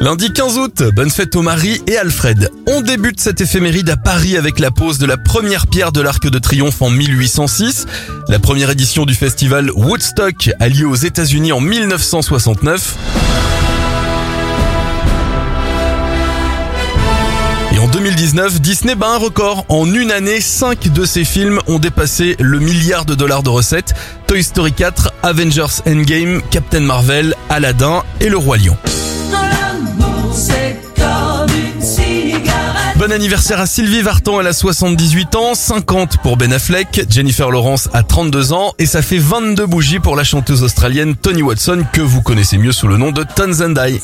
Lundi 15 août, bonne fête aux Marie et Alfred. On débute cette éphéméride à Paris avec la pose de la première pierre de l'Arc de Triomphe en 1806. La première édition du festival Woodstock a lieu aux États-Unis en 1969. Et en 2019, Disney bat un record. En une année, 5 de ses films ont dépassé le milliard de dollars de recettes. Toy Story 4, Avengers Endgame, Captain Marvel, Aladdin et Le Roi Lion. Anniversaire à Sylvie Vartan, elle a 78 ans, 50 pour Ben Affleck, Jennifer Lawrence a 32 ans et ça fait 22 bougies pour la chanteuse australienne Tony Watson que vous connaissez mieux sous le nom de Tons and I.